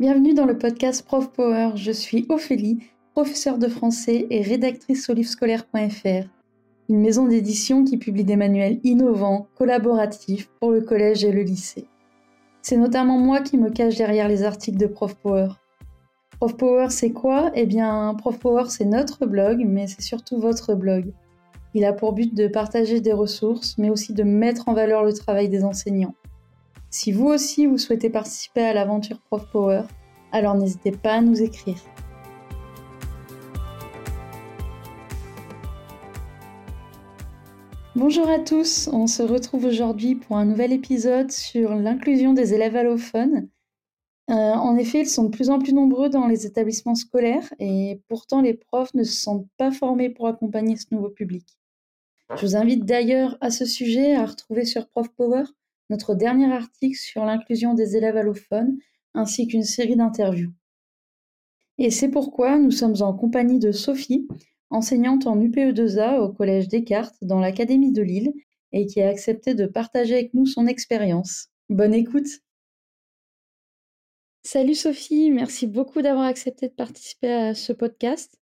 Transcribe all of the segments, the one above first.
Bienvenue dans le podcast Prof Power. Je suis Ophélie, professeure de français et rédactrice au livrescolaire.fr, une maison d'édition qui publie des manuels innovants, collaboratifs pour le collège et le lycée. C'est notamment moi qui me cache derrière les articles de Prof Power. Prof Power, c'est quoi? Eh bien, Prof Power, c'est notre blog, mais c'est surtout votre blog. Il a pour but de partager des ressources, mais aussi de mettre en valeur le travail des enseignants. Si vous aussi vous souhaitez participer à l'aventure Prof Power, alors n'hésitez pas à nous écrire. Bonjour à tous, on se retrouve aujourd'hui pour un nouvel épisode sur l'inclusion des élèves allophones. Euh, en effet, ils sont de plus en plus nombreux dans les établissements scolaires et pourtant les profs ne se sentent pas formés pour accompagner ce nouveau public. Je vous invite d'ailleurs à ce sujet à retrouver sur Prof Power notre dernier article sur l'inclusion des élèves allophones, ainsi qu'une série d'interviews. Et c'est pourquoi nous sommes en compagnie de Sophie, enseignante en UPE2A au Collège Descartes dans l'Académie de Lille, et qui a accepté de partager avec nous son expérience. Bonne écoute Salut Sophie, merci beaucoup d'avoir accepté de participer à ce podcast.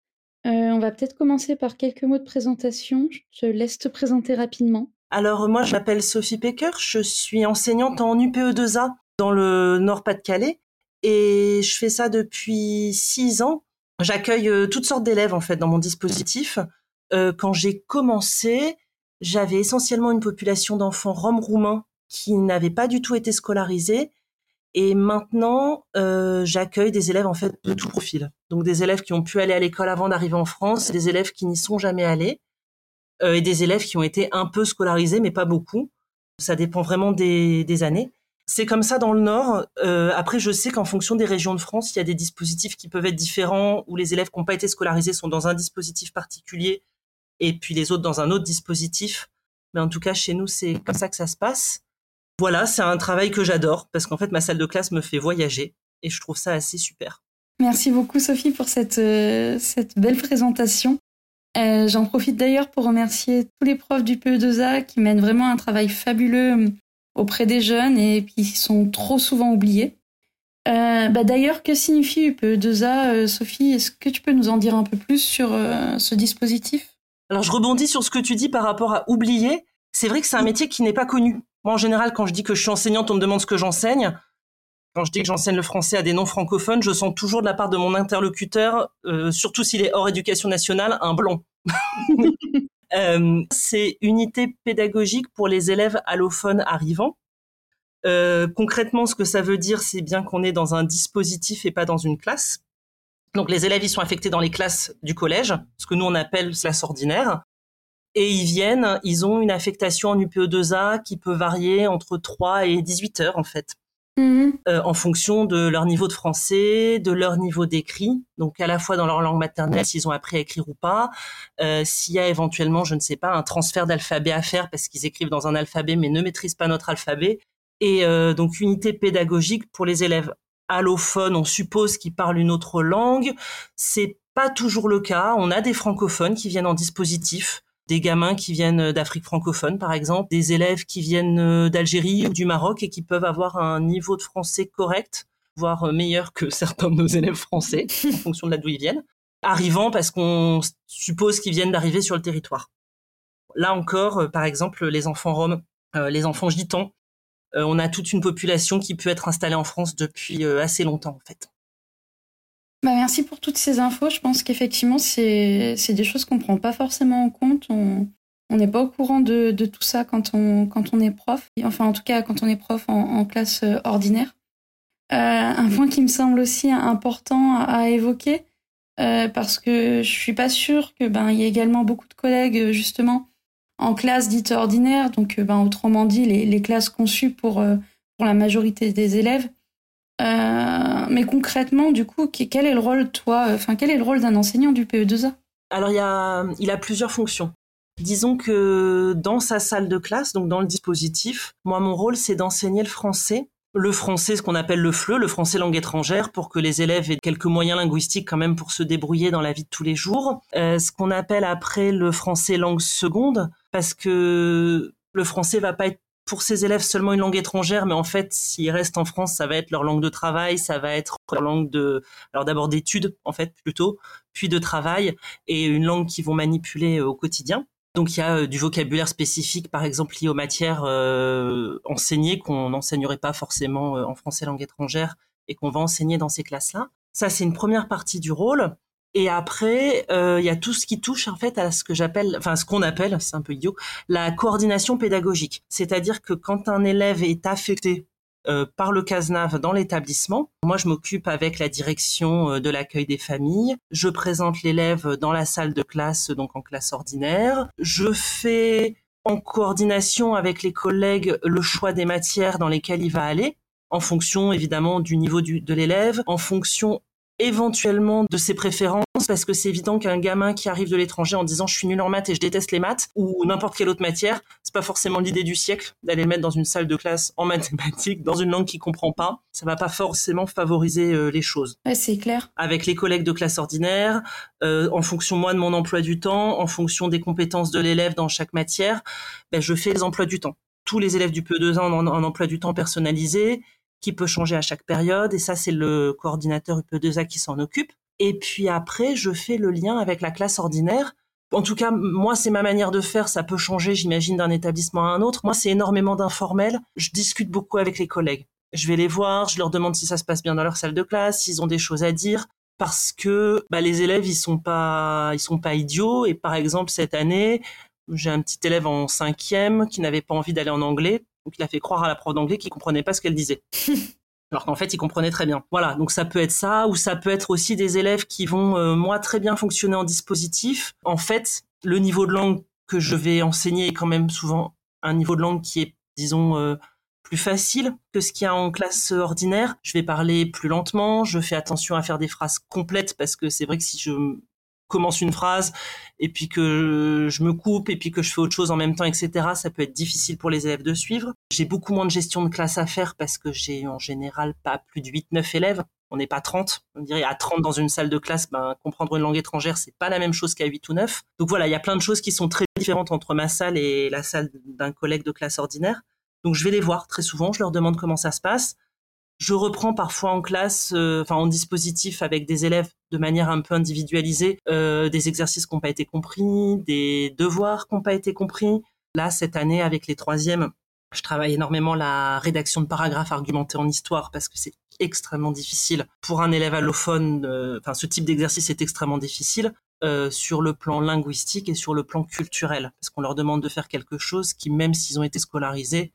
Euh, on va peut-être commencer par quelques mots de présentation. Je te laisse te présenter rapidement. Alors moi, je m'appelle Sophie Pecker, je suis enseignante en UPE2A dans le Nord-Pas-de-Calais et je fais ça depuis six ans. J'accueille euh, toutes sortes d'élèves en fait dans mon dispositif. Euh, quand j'ai commencé, j'avais essentiellement une population d'enfants roms roumains qui n'avaient pas du tout été scolarisés. Et maintenant, euh, j'accueille des élèves en fait de tout profil. Donc des élèves qui ont pu aller à l'école avant d'arriver en France, des élèves qui n'y sont jamais allés. Euh, et des élèves qui ont été un peu scolarisés, mais pas beaucoup. Ça dépend vraiment des, années. C'est comme ça dans le Nord. Euh, après, je sais qu'en fonction des régions de France, il y a des dispositifs qui peuvent être différents, où les élèves qui n'ont pas été scolarisés sont dans un dispositif particulier, et puis les autres dans un autre dispositif. Mais en tout cas, chez nous, c'est comme ça que ça se passe. Voilà, c'est un travail que j'adore, parce qu'en fait, ma salle de classe me fait voyager, et je trouve ça assez super. Merci beaucoup, Sophie, pour cette, euh, cette belle présentation. Euh, j'en profite d'ailleurs pour remercier tous les profs du PE2A qui mènent vraiment un travail fabuleux euh, auprès des jeunes et qui sont trop souvent oubliés. Euh, bah d'ailleurs, que signifie UPE2A, Sophie? Est-ce que tu peux nous en dire un peu plus sur ce dispositif? Alors, je rebondis sur ce que tu dis par rapport à oublier. C'est vrai que c'est un métier qui n'est pas connu. Moi, en général, quand je dis que je suis enseignante, on me demande ce que j'enseigne. Quand je dis que j'enseigne le français à des non-francophones, je sens toujours de la part de mon interlocuteur, euh, surtout s'il est hors éducation nationale, un blond. euh, c'est unité pédagogique pour les élèves allophones arrivants. Euh, concrètement, ce que ça veut dire, c'est bien qu'on est dans un dispositif et pas dans une classe. Donc les élèves, ils sont affectés dans les classes du collège, ce que nous on appelle classe ordinaire. Et ils viennent, ils ont une affectation en UPE2A qui peut varier entre 3 et 18 heures en fait. Mhm. Euh, en fonction de leur niveau de français, de leur niveau d'écrit, donc à la fois dans leur langue maternelle s'ils ont appris à écrire ou pas, euh, s'il y a éventuellement, je ne sais pas, un transfert d'alphabet à faire parce qu'ils écrivent dans un alphabet mais ne maîtrisent pas notre alphabet, et euh, donc unité pédagogique pour les élèves. Allophones, on suppose qu'ils parlent une autre langue, c'est pas toujours le cas, on a des francophones qui viennent en dispositif, des gamins qui viennent d'Afrique francophone, par exemple, des élèves qui viennent euh, d'Algérie ou du Maroc et qui peuvent avoir un niveau de français correct, voire euh, meilleur que certains de nos élèves français, en fonction de là d'où ils viennent, arrivant parce qu'on suppose qu'ils viennent d'arriver sur le territoire. Là encore, euh, par exemple, les enfants roms, les enfants gitans, on a toute une population qui peut être installée en France depuis assez longtemps, en fait. Bah merci pour toutes ces infos. Je pense qu'effectivement, c'est des choses qu'on ne prend pas forcément en compte. On n'est pas au courant de, de, tout ça quand on, quand on est prof. Enfin, en tout cas, quand on est prof en, classe euh, ordinaire. Euh, un point qui me semble aussi important à, évoquer, euh, parce que je suis pas sûre que ben il y a également beaucoup de collègues justement en classe dite ordinaire, donc ben autrement dit les, les classes conçues pour pour la majorité des élèves, euh, mais concrètement, du coup, quel est le rôle, toi, enfin, quel est le rôle d'un enseignant du PE2A Alors, il, y a, il a plusieurs fonctions. Disons que dans sa salle de classe, donc dans le dispositif, moi, mon rôle, c'est d'enseigner le français. Le français, ce qu'on appelle le FLE, le français langue étrangère, pour que les élèves aient quelques moyens linguistiques quand même pour se débrouiller dans la vie de tous les jours. Euh, ce qu'on appelle après le français langue seconde, parce que le français va pas être pour ces élèves seulement une langue étrangère, mais en fait, s'ils restent en France, ça va être leur langue de travail, ça va être leur langue de, alors d'abord d'études, en fait, plutôt, puis de travail, et une langue qu'ils vont manipuler au quotidien. Donc il y a euh, du vocabulaire spécifique, par exemple lié aux matières euh, enseignées qu'on n'enseignerait pas forcément euh, en français langue étrangère et qu'on va enseigner dans ces classes-là. Ça c'est une première partie du rôle. Et après, il y a tout ce qui touche en fait à ce que j'appelle, enfin ce qu'on appelle, c'est un peu idiot, la coordination pédagogique. C'est-à-dire que quand un élève est affecté euh, par le CASNAV dans l'établissement. Moi, je m'occupe avec la direction euh, de l'accueil des familles. Je présente l'élève dans la salle de classe, donc en classe ordinaire. Je fais en coordination avec les collègues le choix des matières dans lesquelles il va aller, en fonction évidemment du niveau de l'élève, en fonction éventuellement de ses préférences parce que c'est évident qu'un gamin qui arrive de l'étranger en disant je suis nul en maths et je déteste les maths ou n'importe quelle autre matière, c'est pas forcément l'idée du siècle d'aller le mettre dans une salle de classe en mathématiques dans une langue qu'il comprend pas. Ça va pas forcément favoriser euh, les choses. Ouais, c'est clair. Avec les collègues de classe ordinaire, euh, en fonction moi de mon emploi du temps, en fonction des compétences de l'élève dans chaque matière, ben, je fais les emplois du temps. Tous les élèves du PE2 ont un emploi du temps personnalisé qui peut changer à chaque période. Et ça, c'est le coordinateur UPE2A qui s'en occupe. Et puis après, je fais le lien avec la classe ordinaire. En tout cas, moi, c'est ma manière de faire. Ça peut changer, j'imagine, d'un établissement à un autre. Moi, c'est énormément d'informel. Je discute beaucoup avec les collègues. Je vais les voir, je leur demande si ça se passe bien dans leur salle de classe, s'ils ont des choses à dire, parce que bah, les élèves, ils sont pas, ils sont pas idiots. Et par exemple, cette année, j'ai un petit élève en cinquième qui n'avait pas envie d'aller en anglais donc il a fait croire à la prof d'anglais qu'il comprenait pas ce qu'elle disait. Alors qu'en fait, il comprenait très bien. Voilà, donc ça peut être ça, ou ça peut être aussi des élèves qui vont, euh, moi, très bien fonctionner en dispositif. En fait, le niveau de langue que je vais enseigner est quand même souvent un niveau de langue qui est, disons, euh, plus facile que ce qu'il y a en classe ordinaire. Je vais parler plus lentement, je fais attention à faire des phrases complètes parce que c'est vrai que si je commence une phrase et puis que je me coupe et puis que je fais autre chose en même temps, etc. Ça peut être difficile pour les élèves de suivre. J'ai beaucoup moins de gestion de classe à faire parce que j'ai en général pas plus de 8-9 élèves. On n'est pas 30. On dirait à 30 dans une salle de classe, ben, comprendre une langue étrangère, c'est pas la même chose qu'à 8 ou 9. Donc voilà, il y a plein de choses qui sont très différentes entre ma salle et la salle d'un collègue de classe ordinaire. Donc je vais les voir très souvent, je leur demande comment ça se passe. Je reprends parfois en classe, euh, enfin en dispositif avec des élèves de manière un peu individualisée, euh, des exercices qui n'ont pas été compris, des devoirs qui n'ont pas été compris. Là, cette année, avec les troisièmes, je travaille énormément la rédaction de paragraphes argumentés en histoire parce que c'est extrêmement difficile pour un élève allophone. Euh, enfin, ce type d'exercice est extrêmement difficile. sur le plan linguistique et sur le plan culturel, parce qu'on leur demande de faire quelque chose qui, même s'ils ont été scolarisés,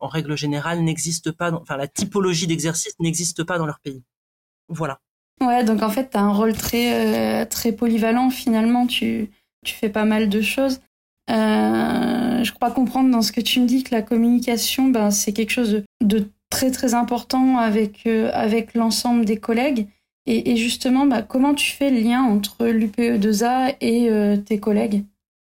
en règle générale, n'existe pas, enfin, la typologie d'exercice n'existe pas dans leur pays. Voilà. Ouais, donc en fait, tu as un rôle très, euh, très polyvalent finalement, tu, tu fais pas mal de choses. Euh, je crois comprendre dans ce que tu me dis que la communication, ben, c'est quelque chose de, très très important avec, euh, avec l'ensemble des collègues. Et, justement, ben, comment tu fais le lien entre l'UPE2A et tes collègues?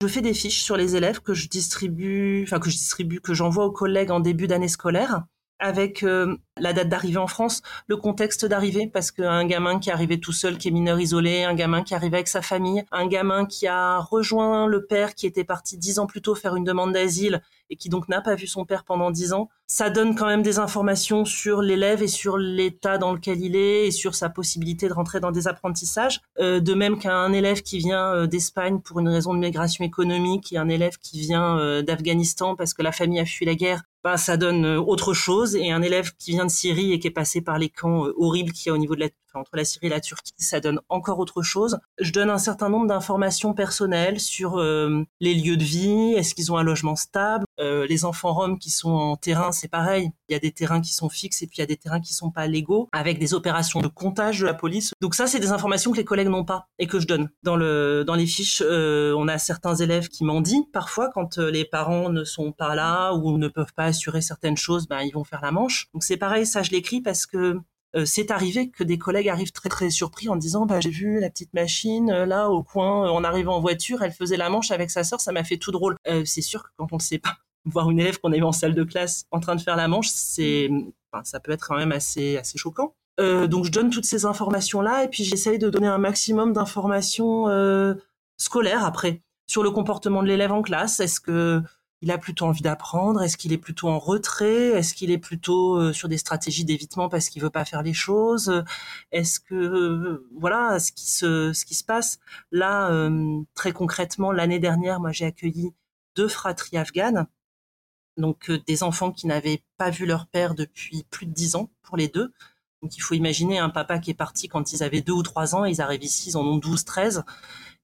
Je fais des fiches sur les élèves que je distribue, enfin que je distribue, que j'envoie aux collègues en début d'année scolaire avec euh, la date d'arrivée en France, le contexte d'arrivée, parce qu'un gamin qui est arrivé tout seul, qui est mineur isolé, un gamin qui arrive avec sa famille, un gamin qui a rejoint le père qui était parti dix ans plus tôt faire une demande d'asile et qui donc n'a pas vu son père pendant dix ans, ça donne quand même des informations sur l'élève et sur l'état dans lequel il est et sur sa possibilité de rentrer dans des apprentissages. Euh, de même qu'un élève qui vient euh, d'Espagne pour une raison de migration économique et un élève qui vient d'Afghanistan parce que la famille a fui la guerre ben, ça donne euh, autre chose. Et un élève qui vient de Syrie et qui est passé par les camps euh, horribles qu'il y a au niveau de la, entre la Syrie et la Turquie, ça donne encore autre chose. Je donne un certain nombre d'informations personnelles sur euh, les lieux de vie, est-ce qu'ils ont un logement stable. les enfants roms qui sont en terrain, c'est pareil. Il y a des terrains qui sont fixes et puis il y a des terrains qui sont pas légaux, avec des opérations de comptage de la police. Donc ça, c'est des informations que les collègues n'ont pas et que je donne. Dans, le, dans les fiches, on a certains élèves qui m'en disent parfois quand les parents ne sont pas là ou ne peuvent pas assurer certaines choses, ben, ils vont faire la manche. Donc c'est pareil, ça je l'écris parce que euh, c'est arrivé que des collègues arrivent très très surpris en disant bah, j'ai vu la petite machine euh, là au coin en arrivant en voiture, elle faisait la manche avec sa sœur, ça m'a fait tout drôle. Euh, c'est sûr que quand on ne sait pas, voir une élève qu'on a eu en salle de classe en train de faire la manche, c'est ça peut être quand même assez assez choquant. donc je donne toutes ces informations là et puis j'essaye de donner un maximum d'informations scolaires après sur le comportement de l'élève en classe. Est-ce que il a plutôt envie d'apprendre? Est-ce qu'il est plutôt en retrait? Est-ce qu'il est plutôt euh, sur des stratégies d'évitement parce qu'il veut pas faire les choses? Est-ce que euh, voilà ce qui se ce qui se passe là euh, très concrètement l'année dernière, moi j'ai accueilli deux fratries afghanes, donc des enfants qui n'avaient pas vu leur père depuis plus de dix ans pour les deux. Donc il faut imaginer un papa qui est parti quand ils avaient deux ou trois ans, ils arrivent ici, ils en ont 12, 13.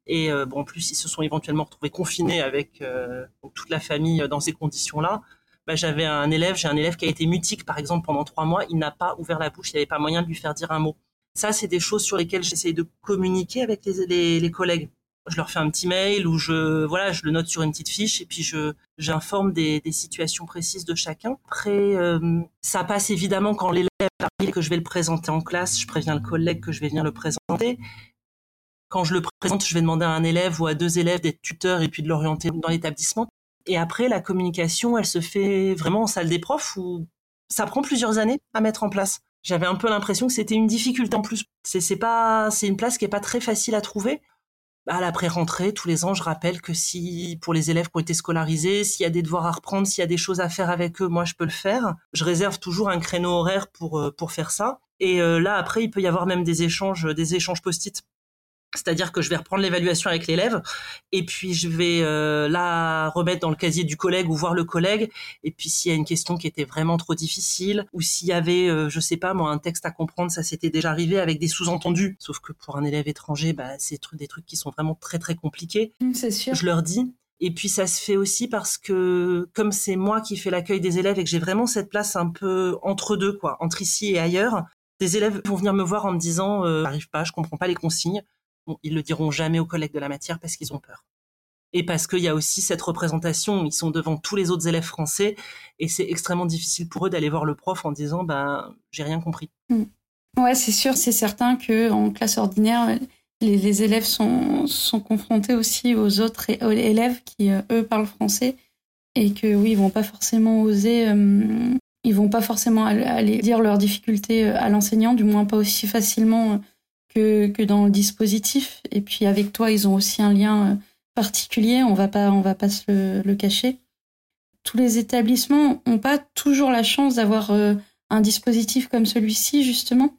Et euh, bon, en plus, ils se sont éventuellement retrouvés confinés avec euh, toute la famille dans ces conditions-là. Bah, j'avais un élève, j'ai un élève qui a été mutique, par exemple, pendant trois mois. Il n'a pas ouvert la bouche, il n'y avait pas moyen de lui faire dire un mot. Ça, c'est des choses sur lesquelles j'essaye de communiquer avec les, collègues. Je leur fais un petit mail ou je, voilà, je le note sur une petite fiche et puis je, j'informe des, situations précises de chacun. Après, euh, ça passe évidemment quand l'élève arrive que je vais le présenter en classe, je préviens le collègue que je vais venir le présenter quand je le présente, je vais demander à un élève ou à deux élèves d'être tuteurs et puis de l'orienter dans l'établissement. Et après, la communication, elle se fait vraiment en salle des profs où ça prend plusieurs années à mettre en place. J'avais un peu l'impression que c'était une difficulté en plus. C'est, pas, c'est une place qui est pas très facile à trouver. À l'après-rentrée, tous les ans, je rappelle que si, pour les élèves qui ont été scolarisés, s'il y a des devoirs à reprendre, s'il y a des choses à faire avec eux, moi, je peux le faire. Je réserve toujours un créneau horaire pour, euh, pour faire ça. Et euh, là, après, il peut y avoir même des échanges, des échanges post-it c'est-à-dire que je vais reprendre l'évaluation avec l'élève et puis je vais euh, la remettre dans le casier du collègue ou voir le collègue. Et puis s'il y a une question qui était vraiment trop difficile ou s'il y avait, euh, je sais pas moi, un texte à comprendre, ça s'était déjà arrivé avec des sous-entendus. Sauf que pour un élève étranger, bah, c'est des trucs qui sont vraiment très très compliqués. Mmh, c'est sûr. Je leur dis. Et puis ça se fait aussi parce que comme c'est moi qui fais l'accueil des élèves et que j'ai vraiment cette place un peu entre deux, quoi, entre ici et ailleurs, des élèves vont venir me voir en me disant euh, j'arrive pas, je comprends pas les consignes ils le diront jamais aux collègues de la matière parce qu'ils ont peur. Et parce qu'il y a aussi cette représentation, ils sont devant tous les autres élèves français et c'est extrêmement difficile pour eux d'aller voir le prof en disant ben j'ai rien compris. Mm. Ouais, c'est sûr, c'est certain que en classe ordinaire, les, élèves sont, confrontés aussi aux autres élèves qui euh, eux parlent français et que oui, ils vont pas forcément oser, euh, ils vont pas forcément aller dire leurs difficultés euh, à l'enseignant, du moins pas aussi facilement que, que dans le dispositif. Et puis avec toi, ils ont aussi un lien euh, particulier, on va pas, on va pas se le, cacher. Tous les établissements n'ont pas toujours la chance d'avoir euh, un dispositif comme celui-ci, justement.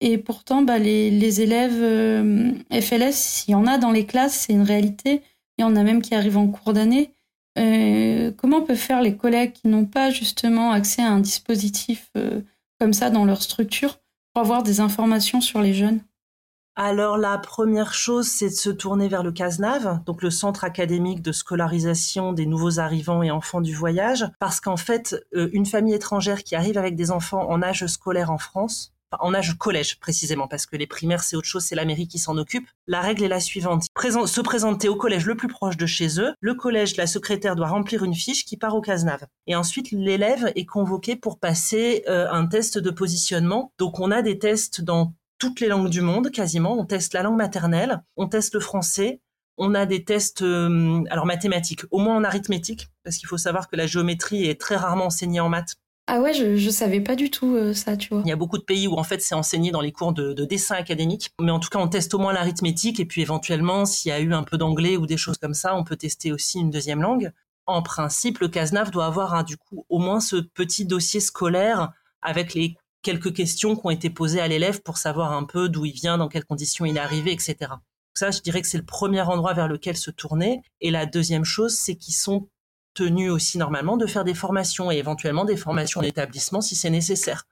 Et pourtant, bah, les, les élèves euh, FLS, s'il y en a dans les classes, c'est une réalité. Il y en a même qui arrivent en cours d'année. Comment peuvent faire les collègues qui n'ont pas justement accès à un dispositif comme ça dans leur structure pour avoir des informations sur les jeunes? Alors la première chose, c'est de se tourner vers le CASNAV, donc le Centre académique de scolarisation des nouveaux arrivants et enfants du voyage, parce qu'en fait, euh, une famille étrangère qui arrive avec des enfants en âge scolaire en France, en âge collège précisément, parce que les primaires c'est autre chose, c'est la mairie qui s'en occupe. La règle est la suivante se présenter au collège le plus proche de chez eux. Le collège, la secrétaire doit remplir une fiche qui part au CASNAV. Et ensuite, l'élève est convoqué pour passer euh, un test de positionnement. Donc on a des tests dans toutes les langues du monde quasiment. On teste la langue maternelle, on teste le français, on a des tests euh, alors mathématiques, au moins en arithmétique, parce qu'il faut savoir que la géométrie est très rarement enseignée en maths. Ah ouais, je, je savais pas du tout euh, ça, tu vois. Il y a beaucoup de pays où en fait c'est enseigné dans les cours de, de dessin académique, mais en tout cas on teste au moins l'arithmétique et puis éventuellement s'il y a eu un peu d'anglais ou des choses comme ça, on peut tester aussi une deuxième langue. En principe, le CASNAF doit avoir hein, du coup au moins ce petit dossier scolaire avec les quelques questions qui ont été posées à l'élève pour savoir un peu d'où il vient, dans quelles conditions il est arrivé, etc. Ça, je dirais que c'est le premier endroit vers lequel se tourner. Et la deuxième chose, c'est qu'ils sont tenus aussi normalement de faire des formations et éventuellement des formations d'établissement si c'est nécessaire.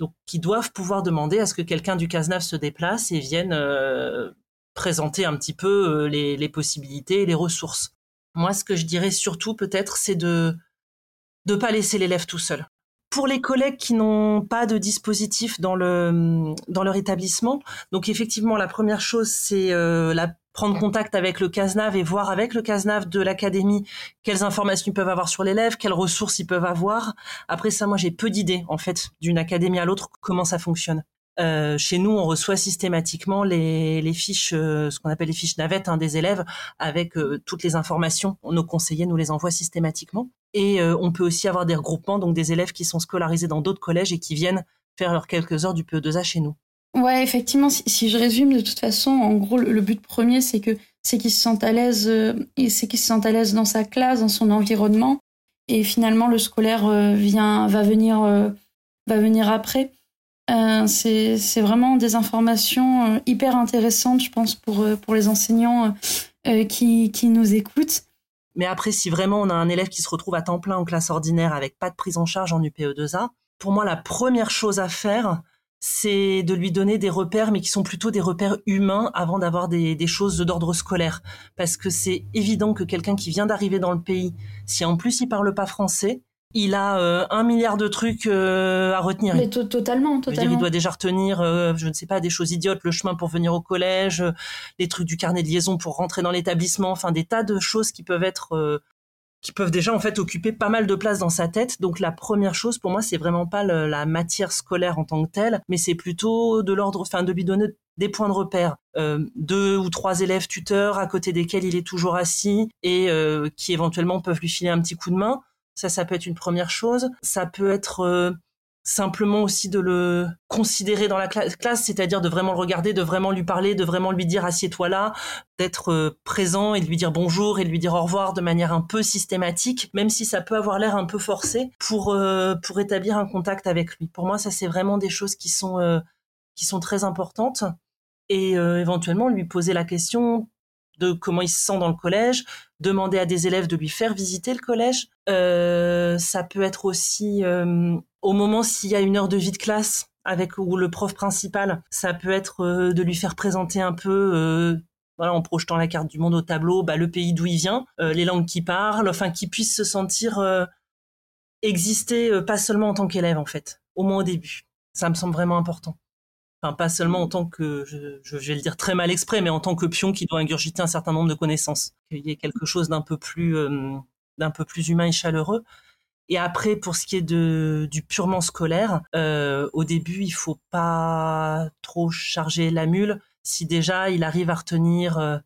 Donc, qui doivent pouvoir demander à ce que quelqu'un du CASNAV se déplace et vienne euh, présenter un petit peu euh, les, les possibilités et les ressources. Moi, ce que je dirais surtout peut-être, c'est de ne pas laisser l'élève tout seul. Pour les collègues qui n'ont pas de dispositif dans le dans leur établissement, donc effectivement la première chose c'est euh, la prendre contact avec le CASNAV et voir avec le CASNAV de l'académie quelles informations ils peuvent avoir sur l'élève, quelles ressources ils peuvent avoir. Après ça, moi j'ai peu d'idées en fait d'une académie à l'autre comment ça fonctionne. Euh, chez nous, on reçoit systématiquement les, les fiches, euh, ce qu'on appelle les fiches navettes hein, des élèves, avec euh, toutes les informations. Nos conseillers nous les envoient systématiquement. Et on peut aussi avoir des regroupements, donc des élèves qui sont scolarisés dans d'autres collèges et qui viennent faire leurs quelques heures du PE2A chez nous. Ouais, effectivement, si, je résume, de toute façon, en gros, le, but premier, c'est que c'est qu'ils se sentent à l'aise, et c'est qu'ils se sentent à l'aise dans sa classe, dans son environnement, et finalement le scolaire vient va venir va venir après. c'est vraiment des informations hyper intéressantes, je pense, pour, pour les enseignants qui, qui nous écoutent. Mais après, si vraiment on a un élève qui se retrouve à temps plein en classe ordinaire avec pas de prise en charge en UPE2A, pour moi, la première chose à faire, c'est de lui donner des repères, mais qui sont plutôt des repères humains avant d'avoir des, choses d'ordre scolaire. Parce que c'est évident que quelqu'un qui vient d'arriver dans le pays, si en plus il parle pas français, il a euh, un milliard de trucs euh, à retenir. Mais totalement, totalement. il doit déjà retenir, euh, je ne sais pas, des choses idiotes, le chemin pour venir au collège, les trucs du carnet de liaison pour rentrer dans l'établissement, enfin des tas de choses qui peuvent être, qui peuvent déjà en fait occuper pas mal de place dans sa tête. Donc la première chose pour moi, c'est vraiment pas la matière scolaire en tant que telle, mais c'est plutôt de l'ordre, enfin de lui donner des points de repère, deux ou trois élèves tuteurs à côté desquels il est toujours assis et qui éventuellement peuvent lui filer un petit coup de main ça, ça peut être une première chose. Ça peut être euh, simplement aussi de le considérer dans la classe, c'est-à-dire de vraiment le regarder, de vraiment lui parler, de vraiment lui dire assieds-toi là, d'être euh, présent et de lui dire bonjour et de lui dire au revoir de manière un peu systématique, même si ça peut avoir l'air un peu forcé pour euh, pour établir un contact avec lui. Pour moi, ça c'est vraiment des choses qui sont qui sont très importantes et éventuellement lui poser la question de comment il se sent dans le collège, demander à des élèves de lui faire visiter le collège. Euh, ça peut être aussi euh, au moment s'il y a une heure de vie de classe avec ou le prof principal, ça peut être euh, de lui faire présenter un peu voilà, en projetant la carte du monde au tableau, bah, le pays d'où il vient, les langues qu'il parle, enfin qu'il puisse se sentir exister pas seulement en tant qu'élève en fait, au moins au début. Ça me semble vraiment important. Enfin, pas seulement en tant que, je, vais le dire très mal exprès, mais en tant que pion qui doit ingurgiter un certain nombre de connaissances. Qu'il y ait quelque chose d'un peu plus, euh, d'un peu plus humain et chaleureux. Et après, pour ce qui est de, du purement scolaire, euh, au début, il faut pas trop charger la mule. Si déjà il arrive à retenir euh,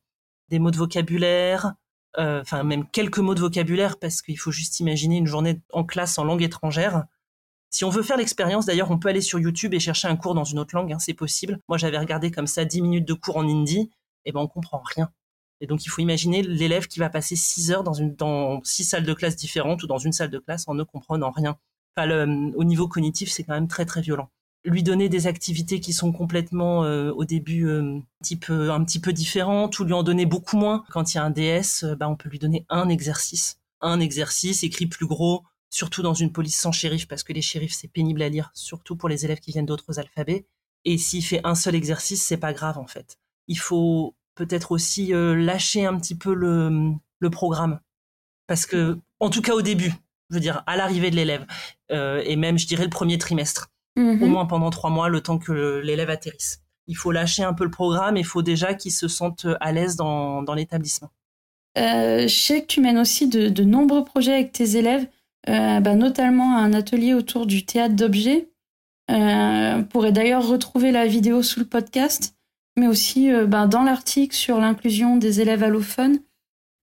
des mots de vocabulaire, enfin même quelques mots de vocabulaire, parce qu'il faut juste imaginer une journée en classe en langue étrangère. Si on veut faire l'expérience, d'ailleurs, on peut aller sur YouTube et chercher un cours dans une autre langue, hein, c'est possible. Moi, j'avais regardé comme ça 10 minutes de cours en hindi, et ben on comprend rien. Et donc, il faut imaginer l'élève qui va passer 6 heures dans, une, six salles de classe différentes ou dans une salle de classe en ne comprenant rien. Enfin, au niveau cognitif, c'est quand même très très violent. Lui donner des activités qui sont complètement euh, au début euh, un, petit peu, un différentes ou lui en donner beaucoup moins. Quand il y a un DS, euh, bah, on peut lui donner un exercice. Un exercice écrit plus gros, surtout dans une police sans shérif, parce que les shérifs, c'est pénible à lire, surtout pour les élèves qui viennent d'autres alphabets. Et s'il fait un seul exercice, c'est pas grave, en fait. Il faut peut-être aussi euh, lâcher un petit peu le, le, programme. Parce que, en tout cas au début, je veux dire, à l'arrivée de l'élève, euh, et même, je dirais, le premier trimestre, mm-hmm. au moins pendant trois mois, le temps que l'élève atterrisse. Il faut lâcher un peu le programme, il faut déjà qu'il se sente à l'aise dans, dans l'établissement. Euh, je sais que tu mènes aussi de, de nombreux projets avec tes élèves. Euh, bah, notamment un atelier autour du théâtre d'objets. Euh, vous pourrez d'ailleurs retrouver la vidéo sous le podcast, mais aussi euh, bah, dans l'article sur l'inclusion des élèves allophones.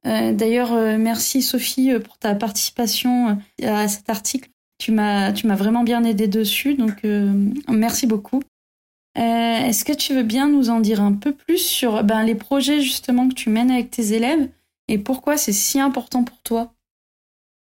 d'ailleurs, merci Sophie pour ta participation à cet article. Tu m'as, vraiment bien aidé dessus, donc merci beaucoup. est-ce que tu veux bien nous en dire un peu plus sur ben, les projets justement que tu mènes avec tes élèves et pourquoi c'est si important pour toi?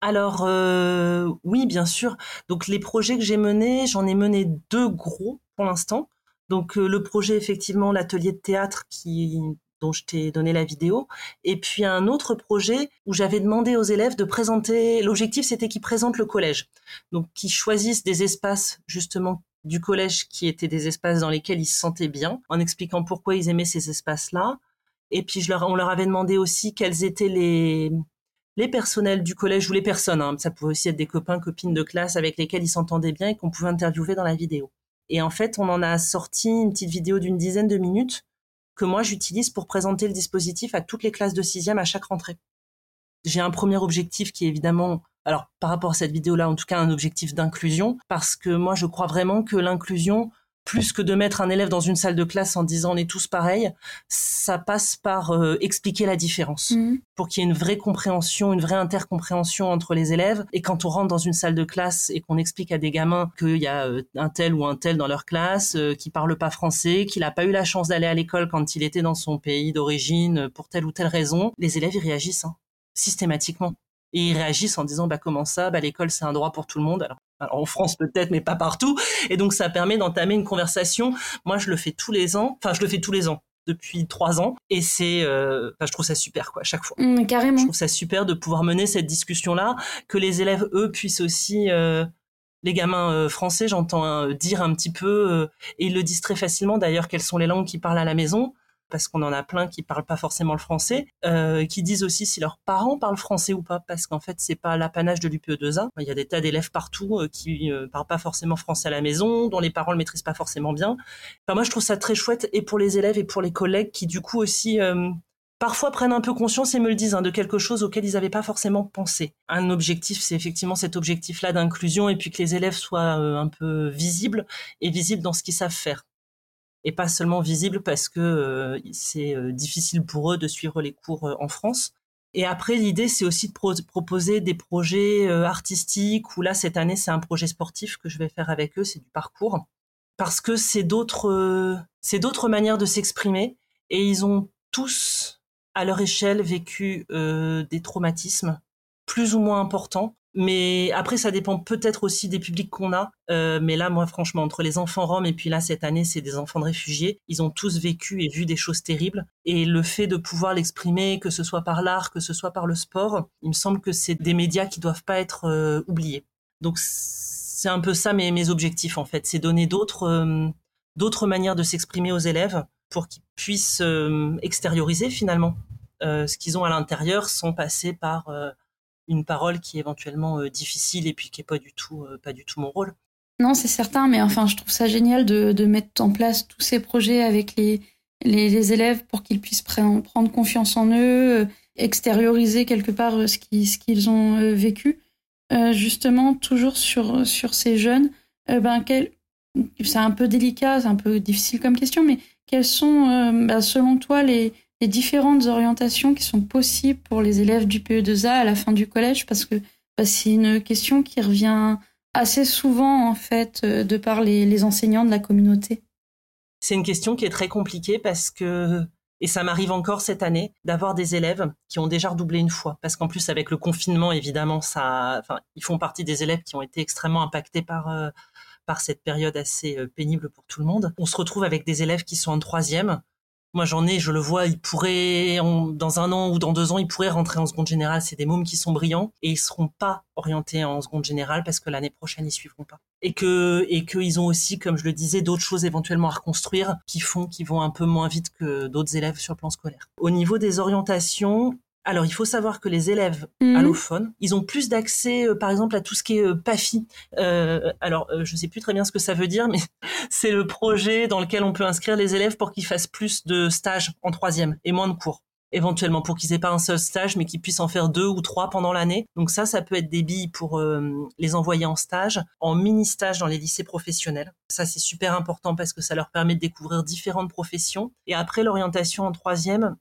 Alors euh, oui, bien sûr. Donc les projets que j'ai menés, j'en ai mené deux gros pour l'instant. Donc euh, le projet effectivement l'atelier de théâtre qui dont je t'ai donné la vidéo, et puis un autre projet où j'avais demandé aux élèves de présenter. L'objectif c'était qu'ils présentent le collège, donc qu'ils choisissent des espaces justement du collège qui étaient des espaces dans lesquels ils se sentaient bien, en expliquant pourquoi ils aimaient ces espaces-là. Et puis on leur avait demandé aussi quels étaient les les personnels du collège ou les personnes, hein, ça pouvait aussi être des copains, copines de classe avec lesquels ils s'entendaient bien et qu'on pouvait interviewer dans la vidéo. Et en fait, on en a sorti une petite vidéo d'une dizaine de minutes que moi j'utilise pour présenter le dispositif à toutes les classes de sixième à chaque rentrée. J'ai un premier objectif qui est évidemment, alors par rapport à cette vidéo-là, en tout cas un objectif d'inclusion, parce que moi je crois vraiment que l'inclusion, plus que de mettre un élève dans une salle de classe en disant on est tous pareils, ça passe par euh, expliquer la différence mmh. pour qu'il y ait une vraie compréhension, une vraie intercompréhension entre les élèves. Et quand on rentre dans une salle de classe et qu'on explique à des gamins qu'il y a euh, un tel ou un tel dans leur classe euh, qui parle pas français, qu'il n'a pas eu la chance d'aller à l'école quand il était dans son pays d'origine pour telle ou telle raison, les élèves y réagissent hein, systématiquement. Et ils réagissent en disant bah comment ça? Bah l'école c'est un droit pour tout le monde. Alors, en France peut-être mais pas partout. Et donc ça permet d'entamer une conversation. Moi je le fais tous les ans. Enfin je le fais tous les ans depuis trois ans. Et c'est euh, enfin, je trouve ça super quoi à chaque fois. Mmh, carrément. Je trouve ça super de pouvoir mener cette discussion là que les élèves eux puissent aussi euh, les gamins euh, français j'entends hein, dire un petit peu et ils le disent très facilement d'ailleurs quelles sont les langues qu'ils parlent à la maison parce qu'on en a plein qui parlent pas forcément le français, euh, qui disent aussi si leurs parents parlent français ou pas, parce qu'en fait c'est pas l'apanage de l'UPE2A. Il y a des tas d'élèves partout euh, qui euh, parlent pas forcément français à la maison, dont les parents le maîtrisent pas forcément bien. Moi je trouve ça très chouette et pour les élèves et pour les collègues qui du coup aussi parfois prennent un peu conscience et me le disent hein, de quelque chose auquel ils n'avaient pas forcément pensé. Un objectif, c'est effectivement cet objectif-là d'inclusion et puis que les élèves soient un peu visibles et visibles dans ce qu'ils savent faire et pas seulement visible parce que euh, c'est euh, difficile pour eux de suivre les cours euh, en France. Et après, l'idée, c'est aussi de proposer des projets artistiques, où là, cette année, c'est un projet sportif que je vais faire avec eux, c'est du parcours. Parce que c'est d'autres, c'est d'autres manières de s'exprimer, et ils ont tous, à leur échelle, vécu des traumatismes plus ou moins importants. Mais après, ça dépend peut-être aussi des publics qu'on a. Euh, mais là, moi, franchement, entre les enfants roms et puis là, cette année, c'est des enfants de réfugiés, ils ont tous vécu et vu des choses terribles. Et le fait de pouvoir l'exprimer, que ce soit par l'art, que ce soit par le sport, il me semble que c'est des médias qui doivent pas être euh, oubliés. Donc, c'est un peu ça mes, mes objectifs, en fait. C'est donner d'autres euh, d'autres manières de s'exprimer aux élèves pour qu'ils puissent extérioriser finalement ce qu'ils ont à l'intérieur sans passer par une parole qui est éventuellement euh, difficile et puis qui est pas du tout euh, pas du tout mon rôle. Non, c'est certain, mais enfin, je trouve ça génial de, de, mettre en place tous ces projets avec les, les, élèves pour qu'ils puissent prendre confiance en eux, euh, extérioriser quelque part ce qu'ils ont vécu. justement, toujours sur, sur ces jeunes, ben, c'est un peu délicat, c'est un peu difficile comme question, mais quels sont, ben, selon toi, les, les différentes orientations qui sont possibles pour les élèves du PE2A à la fin du collège parce que bah, c'est une question qui revient assez souvent en fait euh, de par les, enseignants de la communauté. C'est une question qui est très compliquée parce que et ça m'arrive encore cette année d'avoir des élèves qui ont déjà redoublé une fois parce qu'en plus avec le confinement évidemment ça enfin ils font partie des élèves qui ont été extrêmement impactés par euh, par cette période assez euh, pénible pour tout le monde. On se retrouve avec des élèves qui sont en troisième moi, j'en ai, je le vois, ils pourraient, dans un an ou dans deux ans, ils pourraient rentrer en seconde générale. C'est des mômes qui sont brillants et ils seront pas orientés en seconde générale parce que l'année prochaine, ils suivront pas. Et que, et qu'ils ont aussi, comme je le disais, d'autres choses éventuellement à reconstruire qui font qu'ils vont un peu moins vite que d'autres élèves sur le plan scolaire. Au niveau des orientations, alors, il faut savoir que les élèves mhm. allophones, ils ont plus d'accès, euh, par exemple, à tout ce qui est euh, PAFI. Euh, alors, euh, je sais plus très bien ce que ça veut dire, mais c'est le projet dans lequel on peut inscrire les élèves pour qu'ils fassent plus de stages en troisième et moins de cours éventuellement pour qu'ils aient pas un seul stage mais qu'ils puissent en faire deux ou trois pendant l'année. Donc ça ça peut être des billes pour les envoyer en stage, en mini stage dans les lycées professionnels. Ça c'est super important parce que ça leur permet de découvrir différentes professions et après l'orientation en troisième,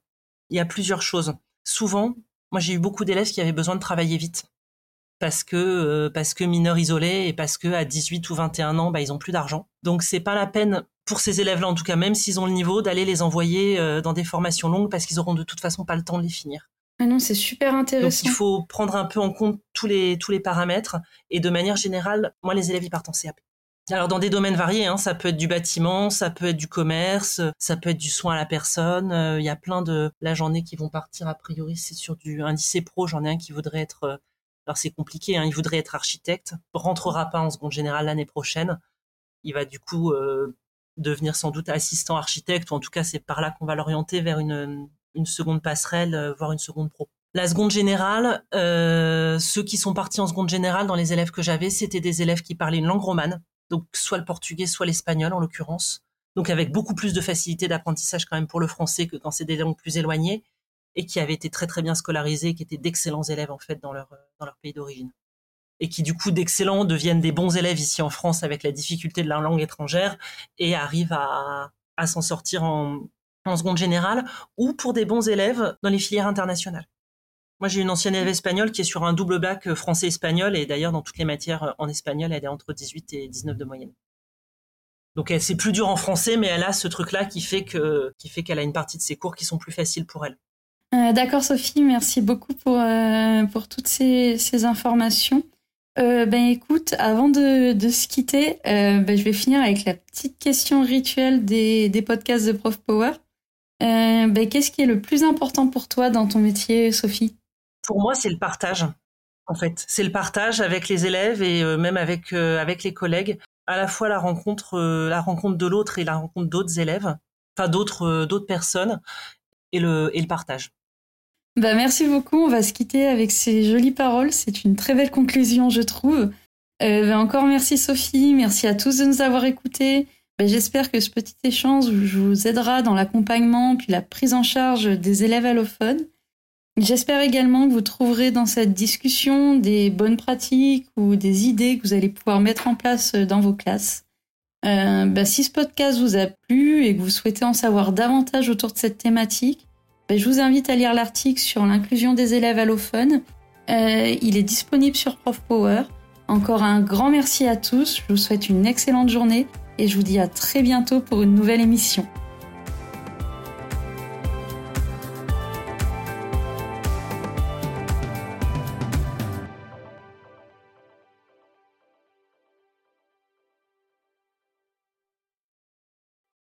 il y a plusieurs choses souvent, moi j'ai eu beaucoup d'élèves qui avaient besoin de travailler vite parce que euh, parce que mineurs isolés et parce que à 18 ou 21 ans, bah ils ont plus d'argent. Donc c'est pas la peine pour ces élèves-là en tout cas, même s'ils ont le niveau, d'aller les envoyer euh, dans des formations longues parce qu'ils auront de toute façon pas le temps de les finir. Ah non, c'est super intéressant. Donc il faut prendre un peu en compte tous les tous les paramètres et de manière générale, moi les élèves ils partent en CAP. Alors dans des domaines variés, hein, ça peut être du bâtiment, ça peut être du commerce, ça peut être du soin à la personne. Euh, il y a plein de là j'en ai qui vont partir a priori c'est sur du un lycée pro. J'en ai un qui voudrait être euh, alors c'est compliqué, hein, il voudrait être architecte, rentrera pas en seconde générale l'année prochaine. Il va du coup euh, devenir sans doute assistant architecte ou en tout cas c'est par là qu'on va l'orienter vers une une seconde passerelle, voire une seconde pro. La seconde générale, ceux qui sont partis en seconde générale dans les élèves que j'avais, c'était des élèves qui parlaient une langue romane donc soit le portugais, soit l'espagnol en l'occurrence. Donc avec beaucoup plus de facilité d'apprentissage quand même pour le français que quand c'est des langues plus éloignées, et qui avaient été très très bien scolarisés, qui étaient d'excellents élèves en fait dans leur dans leur pays d'origine, et qui du coup d'excellents deviennent des bons élèves ici en France avec la difficulté de la langue étrangère et arrivent à, à s'en sortir en, en seconde générale ou pour des bons élèves dans les filières internationales. Moi, j'ai une ancienne élève espagnole qui est sur un double bac euh, français-espagnol et d'ailleurs, dans toutes les matières euh, en espagnol, elle est entre 18 et 19 de moyenne. Donc, c'est plus dur en français, mais elle a ce truc-là qui fait que, qui fait qu'elle a une partie de ses cours qui sont plus faciles pour elle. D'accord Sophie, merci beaucoup pour, pour toutes ces, ces informations. ben écoute, avant de, de se quitter, ben, je vais finir avec la petite question rituelle des, des podcasts de Prof Power. ben, Qu'est-ce qui est le plus important pour toi dans ton métier, Sophie? Pour moi, c'est le partage en fait. C'est le partage avec les élèves et euh, même avec euh, avec les collègues. À la fois la rencontre euh, la rencontre de l'autre et la rencontre d'autres élèves, enfin d'autres d'autres personnes et le et le partage. Bah merci beaucoup. On va se quitter avec ces jolies paroles. C'est une très belle conclusion, je trouve. Bah, encore merci Sophie. Merci à tous de nous avoir écoutés. Bah, j'espère que ce petit échange vous aidera dans l'accompagnement puis la prise en charge des élèves allophones. J'espère également que vous trouverez dans cette discussion des bonnes pratiques ou des idées que vous allez pouvoir mettre en place dans vos classes. Euh, bah, si ce podcast vous a plu et que vous souhaitez en savoir davantage autour de cette thématique, bah, je vous invite à lire l'article sur l'inclusion des élèves allophones. Euh, il est disponible sur ProfPower. Encore un grand merci à tous, je vous souhaite une excellente journée et je vous dis à très bientôt pour une nouvelle émission.